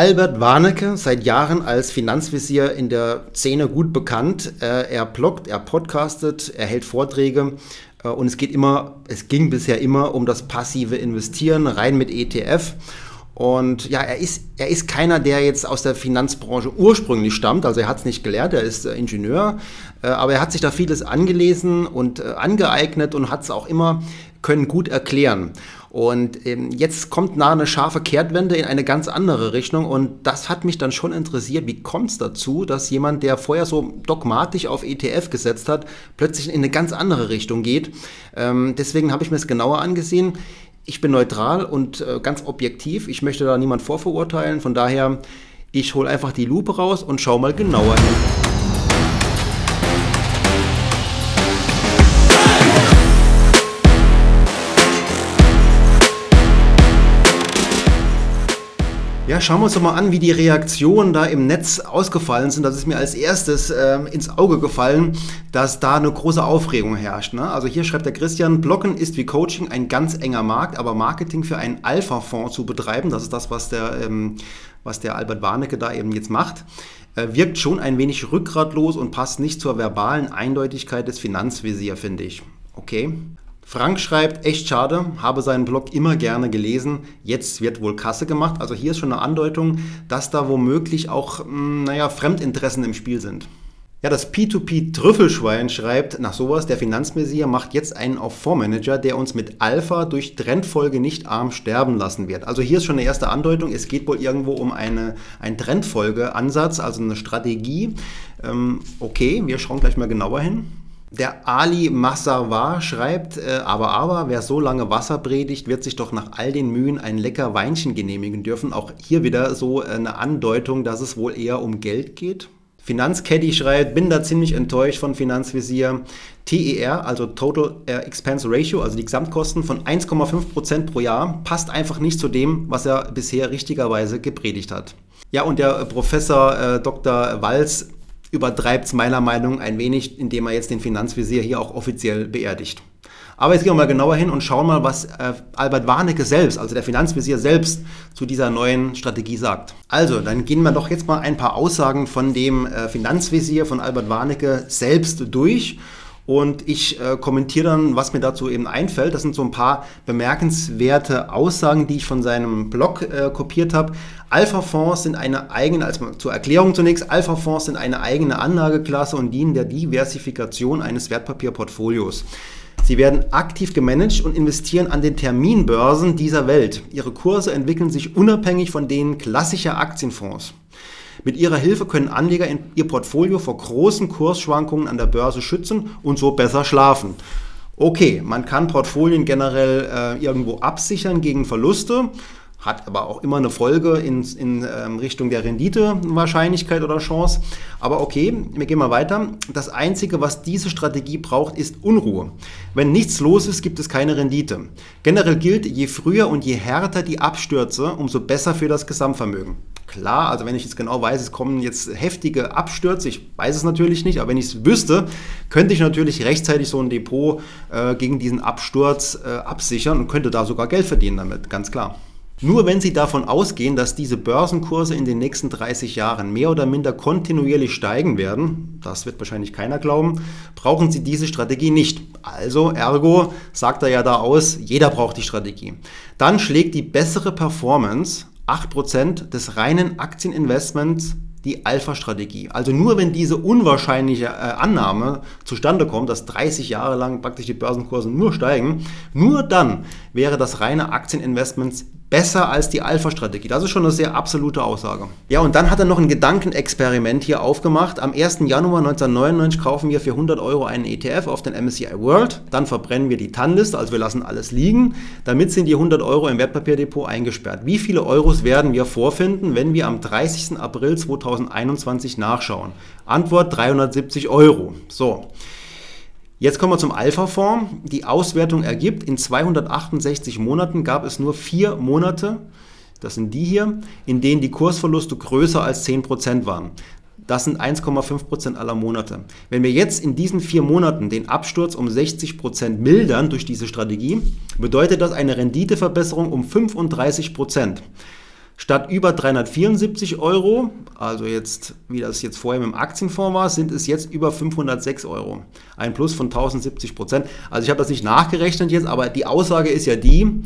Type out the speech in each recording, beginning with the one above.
Albert Warnecke, seit Jahren als Finanzvisier in der Szene gut bekannt. Äh, er bloggt, er podcastet, er hält Vorträge äh, und es geht immer, es ging bisher immer um das passive Investieren, rein mit ETF. Und ja, er ist, er ist keiner, der jetzt aus der Finanzbranche ursprünglich stammt. Also er hat es nicht gelernt, er ist äh, Ingenieur, aber er hat sich da vieles angelesen und angeeignet und hat es auch immer können gut erklären. Und ähm, jetzt kommt nahe eine scharfe Kehrtwende in eine ganz andere Richtung. Und das hat mich dann schon interessiert. Wie kommt es dazu, dass jemand, der vorher so dogmatisch auf ETF gesetzt hat, plötzlich in eine ganz andere Richtung geht? Ähm, deswegen habe ich mir es genauer angesehen. Ich bin neutral und äh, ganz objektiv. Ich möchte da niemand vorverurteilen. Von daher, ich hole einfach die Lupe raus und schaue mal genauer hin. Schauen wir uns doch mal an, wie die Reaktionen da im Netz ausgefallen sind. Das ist mir als erstes ähm, ins Auge gefallen, dass da eine große Aufregung herrscht. Ne? Also hier schreibt der Christian, Blocken ist wie Coaching ein ganz enger Markt, aber Marketing für einen Alpha-Fonds zu betreiben, das ist das, was der, ähm, was der Albert Warnecke da eben jetzt macht, äh, wirkt schon ein wenig rückgratlos und passt nicht zur verbalen Eindeutigkeit des Finanzvisier, finde ich. Okay. Frank schreibt, echt schade, habe seinen Blog immer gerne gelesen, jetzt wird wohl Kasse gemacht. Also hier ist schon eine Andeutung, dass da womöglich auch, hm, naja, Fremdinteressen im Spiel sind. Ja, das P2P-Trüffelschwein schreibt nach sowas, der Finanzmessier macht jetzt einen auf Fondsmanager, der uns mit Alpha durch Trendfolge nicht arm sterben lassen wird. Also hier ist schon eine erste Andeutung, es geht wohl irgendwo um eine, einen Trendfolge-Ansatz, also eine Strategie. Ähm, okay, wir schauen gleich mal genauer hin. Der Ali Massarwar schreibt, äh, aber aber, wer so lange Wasser predigt, wird sich doch nach all den Mühen ein lecker Weinchen genehmigen dürfen. Auch hier wieder so eine Andeutung, dass es wohl eher um Geld geht. Finanzcaddy schreibt, bin da ziemlich enttäuscht von Finanzvisier. TER, also Total Expense Ratio, also die Gesamtkosten von 1,5% pro Jahr, passt einfach nicht zu dem, was er bisher richtigerweise gepredigt hat. Ja, und der Professor äh, Dr. Walz übertreibt es meiner Meinung ein wenig, indem er jetzt den Finanzvisier hier auch offiziell beerdigt. Aber jetzt gehen wir mal genauer hin und schauen mal, was äh, Albert Warnecke selbst, also der Finanzvisier selbst, zu dieser neuen Strategie sagt. Also, dann gehen wir doch jetzt mal ein paar Aussagen von dem äh, Finanzvisier von Albert Warnecke selbst durch und ich äh, kommentiere dann, was mir dazu eben einfällt. Das sind so ein paar bemerkenswerte Aussagen, die ich von seinem Blog äh, kopiert habe. Alpha-Fonds sind eine eigene, als zur Erklärung zunächst, Alpha-Fonds sind eine eigene Anlageklasse und dienen der Diversifikation eines Wertpapierportfolios. Sie werden aktiv gemanagt und investieren an den Terminbörsen dieser Welt. Ihre Kurse entwickeln sich unabhängig von denen klassischer Aktienfonds. Mit ihrer Hilfe können Anleger ihr Portfolio vor großen Kursschwankungen an der Börse schützen und so besser schlafen. Okay, man kann Portfolien generell äh, irgendwo absichern gegen Verluste hat aber auch immer eine Folge in, in ähm, Richtung der Renditewahrscheinlichkeit oder Chance. Aber okay, wir gehen mal weiter. Das Einzige, was diese Strategie braucht, ist Unruhe. Wenn nichts los ist, gibt es keine Rendite. Generell gilt, je früher und je härter die Abstürze, umso besser für das Gesamtvermögen. Klar, also wenn ich jetzt genau weiß, es kommen jetzt heftige Abstürze, ich weiß es natürlich nicht, aber wenn ich es wüsste, könnte ich natürlich rechtzeitig so ein Depot äh, gegen diesen Absturz äh, absichern und könnte da sogar Geld verdienen damit, ganz klar. Nur wenn Sie davon ausgehen, dass diese Börsenkurse in den nächsten 30 Jahren mehr oder minder kontinuierlich steigen werden, das wird wahrscheinlich keiner glauben, brauchen Sie diese Strategie nicht. Also, ergo, sagt er ja da aus, jeder braucht die Strategie. Dann schlägt die bessere Performance 8% des reinen Aktieninvestments die Alpha-Strategie. Also nur wenn diese unwahrscheinliche äh, Annahme zustande kommt, dass 30 Jahre lang praktisch die Börsenkurse nur steigen, nur dann wäre das reine Aktieninvestments besser als die Alpha-Strategie. Das ist schon eine sehr absolute Aussage. Ja, und dann hat er noch ein Gedankenexperiment hier aufgemacht. Am 1. Januar 1999 kaufen wir für 100 Euro einen ETF auf den MSCI World. Dann verbrennen wir die TAN-Liste, also wir lassen alles liegen. Damit sind die 100 Euro im Wertpapierdepot eingesperrt. Wie viele Euros werden wir vorfinden, wenn wir am 30. April 2021 nachschauen? Antwort 370 Euro. So. Jetzt kommen wir zum Alpha-Fonds. Die Auswertung ergibt, in 268 Monaten gab es nur vier Monate, das sind die hier, in denen die Kursverluste größer als 10% waren. Das sind 1,5% aller Monate. Wenn wir jetzt in diesen vier Monaten den Absturz um 60% mildern durch diese Strategie, bedeutet das eine Renditeverbesserung um 35%. Statt über 374 Euro, also jetzt, wie das jetzt vorher mit dem Aktienfonds war, sind es jetzt über 506 Euro. Ein Plus von 1070 Prozent. Also ich habe das nicht nachgerechnet jetzt, aber die Aussage ist ja die,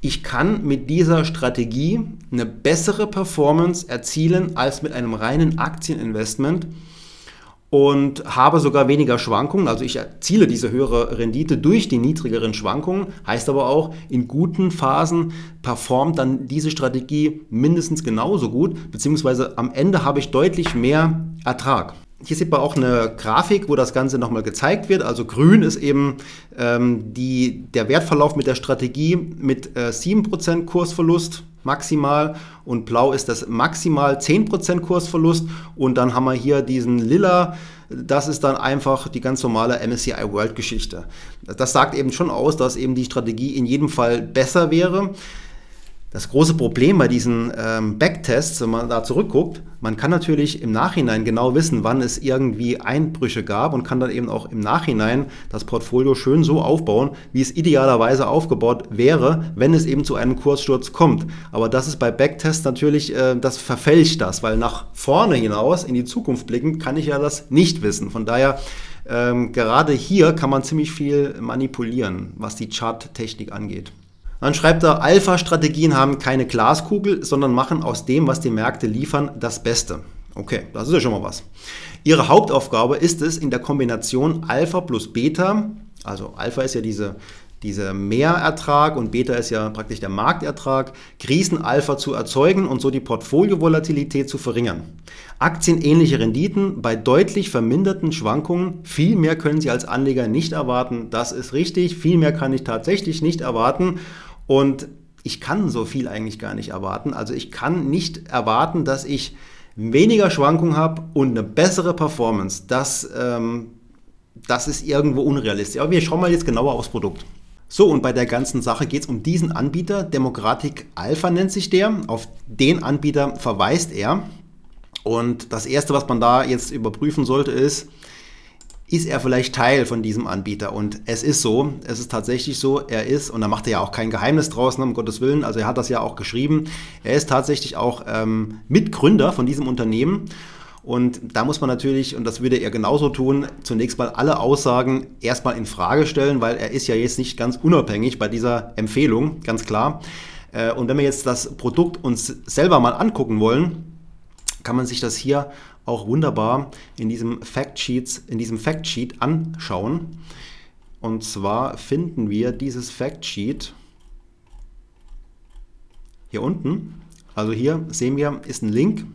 ich kann mit dieser Strategie eine bessere Performance erzielen als mit einem reinen Aktieninvestment und habe sogar weniger Schwankungen. Also ich erziele diese höhere Rendite durch die niedrigeren Schwankungen. Heißt aber auch, in guten Phasen performt dann diese Strategie mindestens genauso gut, beziehungsweise am Ende habe ich deutlich mehr Ertrag. Hier sieht man auch eine Grafik, wo das Ganze nochmal gezeigt wird. Also grün ist eben ähm, die, der Wertverlauf mit der Strategie mit äh, 7% Kursverlust maximal und blau ist das maximal 10% Kursverlust und dann haben wir hier diesen lila, das ist dann einfach die ganz normale MSCI World Geschichte. Das sagt eben schon aus, dass eben die Strategie in jedem Fall besser wäre. Das große Problem bei diesen ähm, Backtests, wenn man da zurückguckt, man kann natürlich im Nachhinein genau wissen, wann es irgendwie Einbrüche gab und kann dann eben auch im Nachhinein das Portfolio schön so aufbauen, wie es idealerweise aufgebaut wäre, wenn es eben zu einem Kurssturz kommt. Aber das ist bei Backtests natürlich, äh, das verfälscht das, weil nach vorne hinaus, in die Zukunft blickend, kann ich ja das nicht wissen. Von daher ähm, gerade hier kann man ziemlich viel manipulieren, was die Charttechnik angeht. Dann schreibt er, Alpha-Strategien haben keine Glaskugel, sondern machen aus dem, was die Märkte liefern, das Beste. Okay, das ist ja schon mal was. Ihre Hauptaufgabe ist es, in der Kombination Alpha plus Beta, also Alpha ist ja diese, dieser Mehrertrag und Beta ist ja praktisch der Marktertrag, Krisenalpha zu erzeugen und so die Portfoliovolatilität zu verringern. Aktienähnliche Renditen bei deutlich verminderten Schwankungen, viel mehr können Sie als Anleger nicht erwarten. Das ist richtig, viel mehr kann ich tatsächlich nicht erwarten. Und ich kann so viel eigentlich gar nicht erwarten. Also ich kann nicht erwarten, dass ich weniger Schwankungen habe und eine bessere Performance. Das, ähm, das ist irgendwo unrealistisch. Aber wir schauen mal jetzt genauer aufs Produkt. So, und bei der ganzen Sache geht es um diesen Anbieter. Democratic Alpha nennt sich der. Auf den Anbieter verweist er. Und das Erste, was man da jetzt überprüfen sollte, ist, ist er vielleicht Teil von diesem Anbieter? Und es ist so, es ist tatsächlich so, er ist, und da macht er ja auch kein Geheimnis draus, ne, um Gottes Willen, also er hat das ja auch geschrieben, er ist tatsächlich auch ähm, Mitgründer von diesem Unternehmen. Und da muss man natürlich, und das würde er genauso tun, zunächst mal alle Aussagen erstmal in Frage stellen, weil er ist ja jetzt nicht ganz unabhängig bei dieser Empfehlung, ganz klar. Äh, und wenn wir jetzt das Produkt uns selber mal angucken wollen, kann man sich das hier auch wunderbar in diesem Factsheets, in diesem Factsheet anschauen. Und zwar finden wir dieses Factsheet hier unten. Also hier sehen wir, ist ein Link,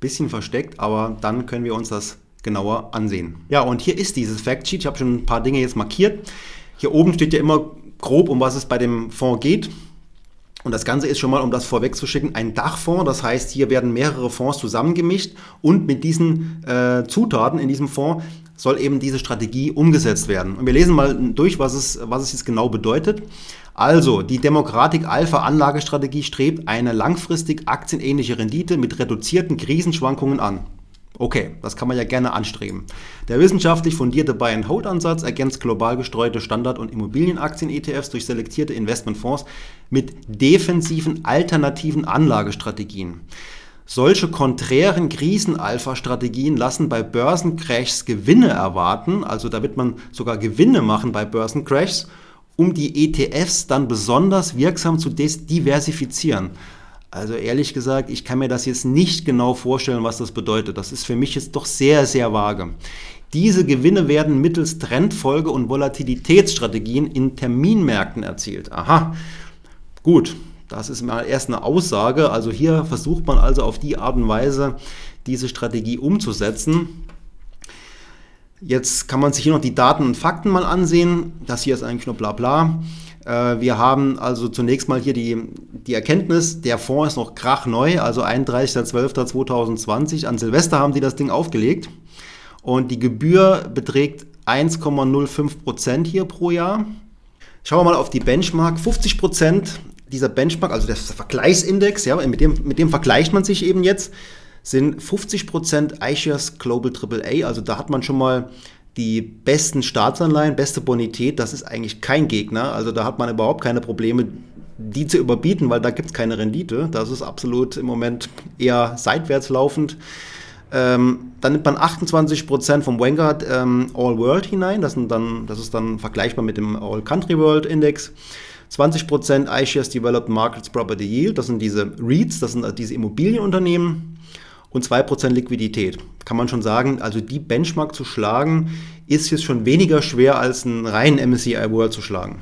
bisschen versteckt, aber dann können wir uns das genauer ansehen. Ja, und hier ist dieses Factsheet. Ich habe schon ein paar Dinge jetzt markiert. Hier oben steht ja immer grob, um was es bei dem Fonds geht. Und das Ganze ist schon mal, um das vorwegzuschicken, ein Dachfonds. Das heißt, hier werden mehrere Fonds zusammengemischt und mit diesen äh, Zutaten in diesem Fonds soll eben diese Strategie umgesetzt werden. Und wir lesen mal durch, was es, was es jetzt genau bedeutet. Also, die Demokratik Alpha Anlagestrategie strebt eine langfristig aktienähnliche Rendite mit reduzierten Krisenschwankungen an. Okay, das kann man ja gerne anstreben. Der wissenschaftlich fundierte Buy-and-Hold-Ansatz ergänzt global gestreute Standard- und Immobilienaktien-ETFs durch selektierte Investmentfonds mit defensiven alternativen Anlagestrategien. Solche konträren Krisen-Alpha-Strategien lassen bei Börsencrashs Gewinne erwarten, also da wird man sogar Gewinne machen bei Börsencrashs, um die ETFs dann besonders wirksam zu diversifizieren. Also ehrlich gesagt, ich kann mir das jetzt nicht genau vorstellen, was das bedeutet. Das ist für mich jetzt doch sehr, sehr vage. Diese Gewinne werden mittels Trendfolge und Volatilitätsstrategien in Terminmärkten erzielt. Aha, gut, das ist mal erst eine Aussage. Also hier versucht man also auf die Art und Weise diese Strategie umzusetzen. Jetzt kann man sich hier noch die Daten und Fakten mal ansehen. Das hier ist eigentlich nur bla bla. Äh, wir haben also zunächst mal hier die, die Erkenntnis, der Fonds ist noch krachneu, also 31.12.2020. An Silvester haben die das Ding aufgelegt und die Gebühr beträgt 1,05 Prozent hier pro Jahr. Schauen wir mal auf die Benchmark. 50 Prozent dieser Benchmark, also der Vergleichsindex, ja, mit dem, mit dem vergleicht man sich eben jetzt, sind 50 Prozent iShares Global AAA. Also da hat man schon mal die besten Staatsanleihen, beste Bonität, das ist eigentlich kein Gegner. Also da hat man überhaupt keine Probleme, die zu überbieten, weil da gibt es keine Rendite. Das ist absolut im Moment eher seitwärts laufend. Ähm, dann nimmt man 28% vom Vanguard ähm, All World hinein. Das, dann, das, ist dann vergleichbar mit dem All Country World Index. 20% iShares Developed Markets Property Yield. Das sind diese REITs, das sind diese Immobilienunternehmen. Und 2% Liquidität. Kann man schon sagen, also die Benchmark zu schlagen, ist jetzt schon weniger schwer als einen reinen MSCI World zu schlagen.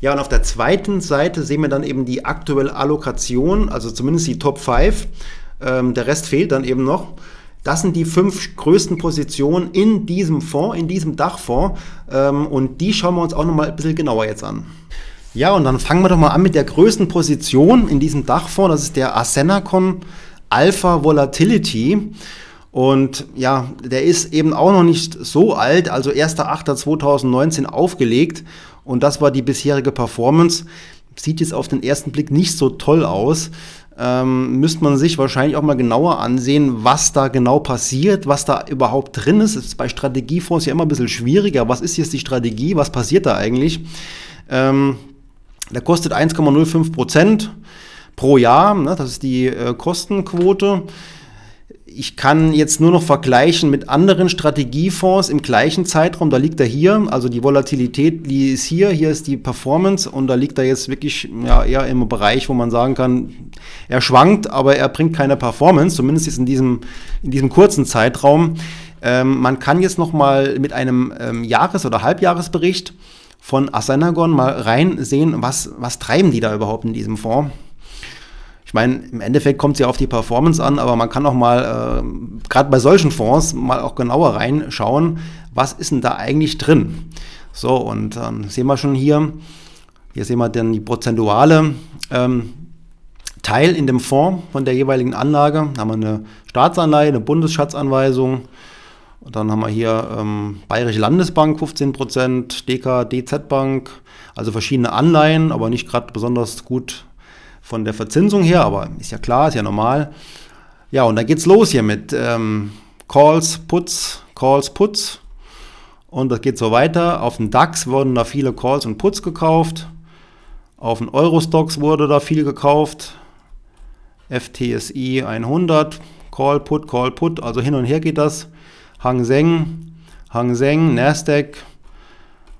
Ja, und auf der zweiten Seite sehen wir dann eben die aktuelle Allokation, also zumindest die Top 5. Ähm, der Rest fehlt dann eben noch. Das sind die fünf größten Positionen in diesem Fonds, in diesem Dachfonds. Ähm, und die schauen wir uns auch nochmal ein bisschen genauer jetzt an. Ja, und dann fangen wir doch mal an mit der größten Position in diesem Dachfonds. Das ist der Arsenacon Alpha Volatility. Und ja, der ist eben auch noch nicht so alt, also 1.8.2019 aufgelegt. Und das war die bisherige Performance. Sieht jetzt auf den ersten Blick nicht so toll aus. Ähm, müsste man sich wahrscheinlich auch mal genauer ansehen, was da genau passiert, was da überhaupt drin ist. Ist bei Strategiefonds ja immer ein bisschen schwieriger. Was ist jetzt die Strategie? Was passiert da eigentlich? Ähm, der kostet 1,05 Prozent pro Jahr. Ne? Das ist die äh, Kostenquote ich kann jetzt nur noch vergleichen mit anderen Strategiefonds im gleichen Zeitraum. Da liegt er hier, also die Volatilität die ist hier, hier ist die Performance und da liegt er jetzt wirklich ja, eher im Bereich, wo man sagen kann, er schwankt, aber er bringt keine Performance, zumindest ist in diesem, in diesem kurzen Zeitraum. Ähm, man kann jetzt noch mal mit einem ähm, Jahres- oder Halbjahresbericht von Asanagon mal reinsehen, was, was treiben die da überhaupt in diesem Fonds. Ich meine, im Endeffekt kommt es ja auf die Performance an, aber man kann auch mal, äh, gerade bei solchen Fonds, mal auch genauer reinschauen, was ist denn da eigentlich drin. So, und dann ähm, sehen wir schon hier, hier sehen wir dann die prozentuale ähm, Teil in dem Fonds von der jeweiligen Anlage. Da haben wir eine Staatsanleihe, eine Bundesschatzanweisung. Und dann haben wir hier ähm, Bayerische Landesbank 15%, DK, DZ Bank, also verschiedene Anleihen, aber nicht gerade besonders gut von der Verzinsung her, aber ist ja klar, ist ja normal. Ja, und dann geht's los hier mit ähm, Calls, Puts, Calls, Puts. Und das geht so weiter. Auf dem DAX wurden da viele Calls und Puts gekauft. Auf den Eurostox wurde da viel gekauft. FTSI 100, Call, Put, Call, Put. Also hin und her geht das. Hang Seng, Hang Seng, Nasdaq,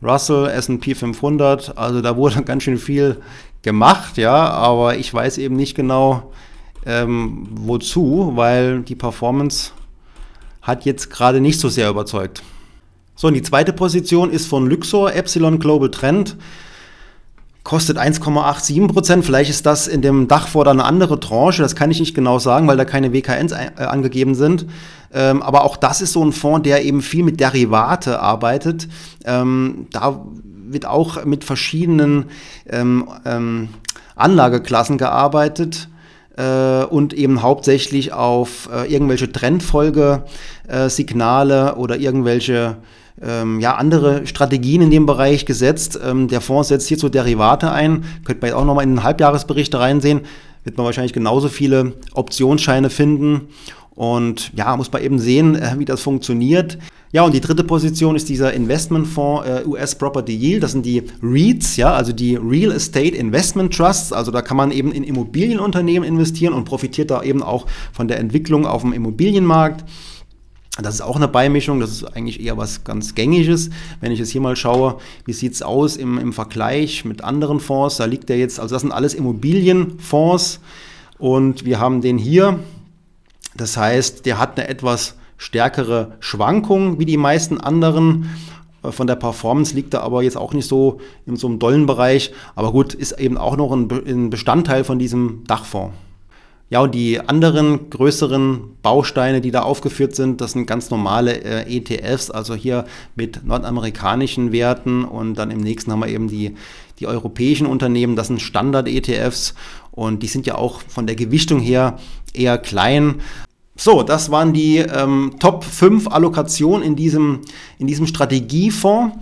Russell, S&P 500. Also da wurde ganz schön viel gemacht, ja, aber ich weiß eben nicht genau, ähm, wozu, weil die Performance hat jetzt gerade nicht so sehr überzeugt. So, und die zweite Position ist von Luxor, Epsilon Global Trend. Kostet 1,87 Prozent. Vielleicht ist das in dem Dachfonds eine andere Tranche. Das kann ich nicht genau sagen, weil da keine WKNs äh, angegeben sind. Ähm, aber auch das ist so ein Fonds, der eben viel mit Derivate arbeitet. Ähm, da wird auch mit verschiedenen ähm, ähm, Anlageklassen gearbeitet äh, und eben hauptsächlich auf äh, irgendwelche Trendfolgesignale oder irgendwelche ähm, ja, andere Strategien in dem Bereich gesetzt. Ähm, der Fonds setzt hierzu Derivate ein. Könnte man jetzt auch nochmal in den Halbjahresberichte reinsehen. Wird man wahrscheinlich genauso viele Optionsscheine finden. Und ja, muss man eben sehen, äh, wie das funktioniert. Ja, und die dritte Position ist dieser Investmentfonds äh, US Property Yield. Das sind die REITs, ja, also die Real Estate Investment Trusts. Also da kann man eben in Immobilienunternehmen investieren und profitiert da eben auch von der Entwicklung auf dem Immobilienmarkt. Das ist auch eine Beimischung, das ist eigentlich eher was ganz Gängiges. Wenn ich jetzt hier mal schaue, wie sieht es aus im, im Vergleich mit anderen Fonds, da liegt der jetzt, also das sind alles Immobilienfonds und wir haben den hier, das heißt, der hat eine etwas stärkere Schwankung wie die meisten anderen. Äh, von der Performance liegt er aber jetzt auch nicht so in so einem dollen Bereich. Aber gut, ist eben auch noch ein Bestandteil von diesem Dachfonds. Ja, und die anderen größeren Bausteine, die da aufgeführt sind, das sind ganz normale äh, ETFs, also hier mit nordamerikanischen Werten. Und dann im nächsten haben wir eben die, die europäischen Unternehmen, das sind Standard-ETFs und die sind ja auch von der Gewichtung her eher klein. So, das waren die ähm, Top 5 Allokationen in diesem, in diesem Strategiefonds.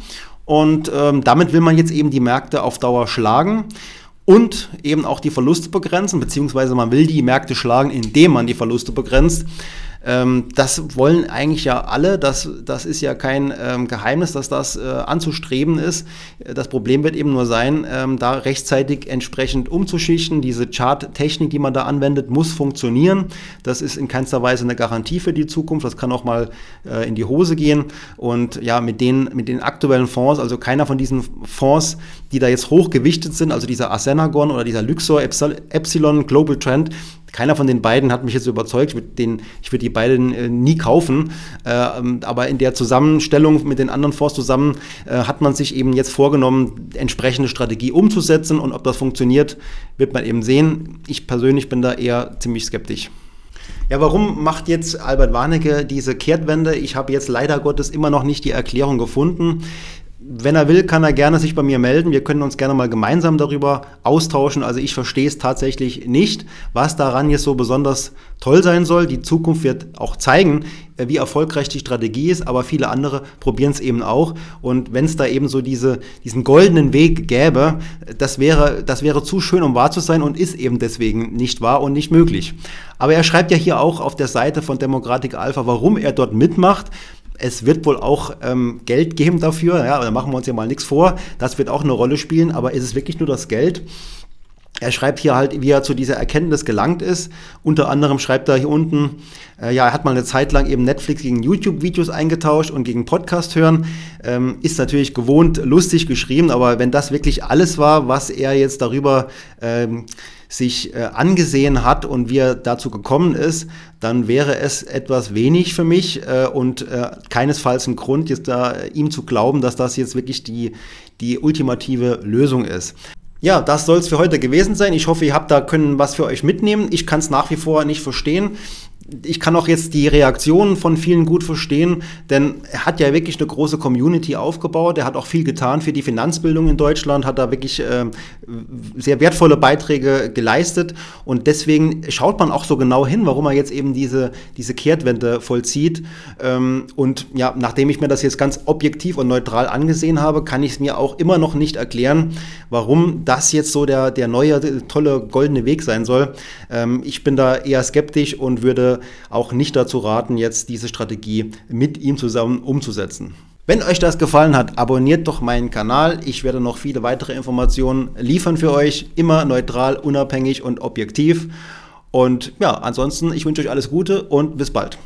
Und ähm, damit will man jetzt eben die Märkte auf Dauer schlagen und eben auch die Verluste begrenzen, beziehungsweise man will die Märkte schlagen, indem man die Verluste begrenzt. Ähm, das wollen eigentlich ja alle. Das, das ist ja kein ähm, Geheimnis, dass das äh, anzustreben ist. Das Problem wird eben nur sein, ähm, da rechtzeitig entsprechend umzuschichten. Diese Chart-Technik, die man da anwendet, muss funktionieren. Das ist in keinster Weise eine Garantie für die Zukunft. Das kann auch mal äh, in die Hose gehen. Und ja, mit den, mit den aktuellen Fonds, also keiner von diesen Fonds, die da jetzt hochgewichtet sind, also dieser Asenagon oder dieser Luxor Epsilon Global Trend, keiner von den beiden hat mich jetzt überzeugt. Ich würde, den, die beiden äh, nie kaufen. Äh, aber in der Zusammenstellung mit den anderen Fonds zusammen äh, hat man sich eben jetzt vorgenommen, entsprechende Strategie umzusetzen. Und ob das funktioniert, wird man eben sehen. Ich persönlich bin da eher ziemlich skeptisch. Ja, warum macht jetzt Albert Warnecke diese Kehrtwende? Ich habe jetzt leider Gottes immer noch nicht die Erklärung gefunden. Wenn er will, kann er gerne sich bei mir melden. Wir können uns gerne mal gemeinsam darüber austauschen. Also ich verstehe es tatsächlich nicht, was daran jetzt so besonders toll sein soll. Die Zukunft wird auch zeigen, äh, wie erfolgreich die Strategie ist, aber viele andere probieren es eben auch. Und wenn es da eben so diese, diesen goldenen Weg gäbe, das wäre, das wäre zu schön, um wahr zu sein und ist eben deswegen nicht wahr und nicht möglich. Aber er schreibt ja hier auch auf der Seite von Demokratik Alpha, warum er dort mitmacht. Es wird wohl auch ähm, Geld geben dafür, ja, da machen wir uns ja mal nichts vor. Das wird auch eine Rolle spielen, aber ist es wirklich nur das Geld? Er schreibt hier halt, wie er zu dieser Erkenntnis gelangt ist. Unter anderem schreibt er hier unten, äh, ja, er hat mal eine Zeit lang eben Netflix gegen YouTube-Videos eingetauscht und gegen Podcast hören. Ähm, ist natürlich gewohnt lustig geschrieben, aber wenn das wirklich alles war, was er jetzt darüber ähm, sich äh, angesehen hat und wie er dazu gekommen ist, dann wäre es etwas wenig für mich äh, und äh, keinesfalls ein Grund, jetzt da äh, ihm zu glauben, dass das jetzt wirklich die, die ultimative Lösung ist. Ja, das soll es für heute gewesen sein. Ich hoffe, ihr habt da können was für euch mitnehmen. Ich kann es nach wie vor nicht verstehen ich kann auch jetzt die Reaktionen von vielen gut verstehen, denn er hat ja wirklich eine große Community aufgebaut. Er hat auch viel getan für die Finanzbildung in Deutschland, hat da wirklich äh, sehr wertvolle Beiträge geleistet. Und deswegen schaut man auch so genau hin, warum er jetzt eben diese, diese Kehrtwende vollzieht. Ähm, und ja, nachdem ich mir das jetzt ganz objektiv und neutral angesehen habe, kann ich es mir auch immer noch nicht erklären, warum das jetzt so der, der neue, tolle, goldene Weg sein soll. Ähm, ich bin da eher skeptisch und auch nicht dazu raten, jetzt diese Strategie mit ihm zusammen umzusetzen. Wenn euch das gefallen hat, abonniert doch meinen Kanal. Ich werde noch viele weitere Informationen liefern für euch. Immer neutral, unabhängig und objektiv. Und ja, ansonsten, ich wünsche euch alles Gute und bis bald.